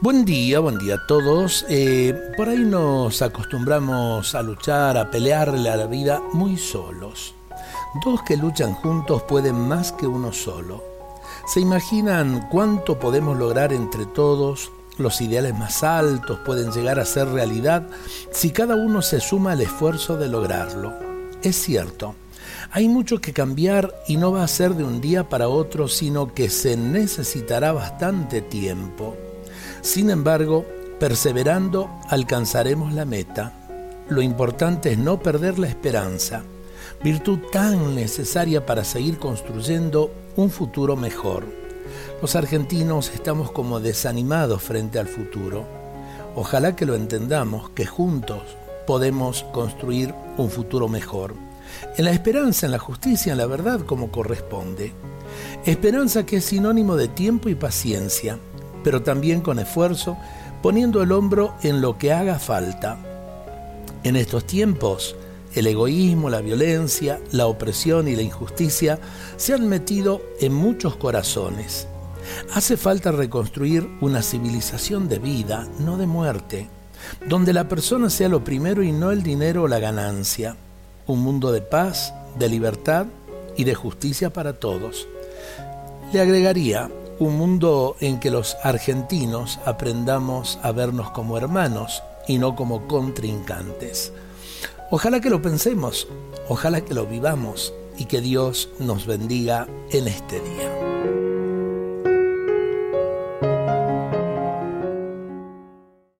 Buen día, buen día a todos. Eh, por ahí nos acostumbramos a luchar, a pelearle a la vida muy solos. Dos que luchan juntos pueden más que uno solo. ¿Se imaginan cuánto podemos lograr entre todos? Los ideales más altos pueden llegar a ser realidad si cada uno se suma al esfuerzo de lograrlo. Es cierto, hay mucho que cambiar y no va a ser de un día para otro, sino que se necesitará bastante tiempo. Sin embargo, perseverando alcanzaremos la meta. Lo importante es no perder la esperanza, virtud tan necesaria para seguir construyendo un futuro mejor. Los argentinos estamos como desanimados frente al futuro. Ojalá que lo entendamos, que juntos podemos construir un futuro mejor. En la esperanza, en la justicia, en la verdad como corresponde. Esperanza que es sinónimo de tiempo y paciencia, pero también con esfuerzo, poniendo el hombro en lo que haga falta. En estos tiempos, el egoísmo, la violencia, la opresión y la injusticia se han metido en muchos corazones. Hace falta reconstruir una civilización de vida, no de muerte, donde la persona sea lo primero y no el dinero o la ganancia. Un mundo de paz, de libertad y de justicia para todos. Le agregaría un mundo en que los argentinos aprendamos a vernos como hermanos y no como contrincantes. Ojalá que lo pensemos, ojalá que lo vivamos y que Dios nos bendiga en este día.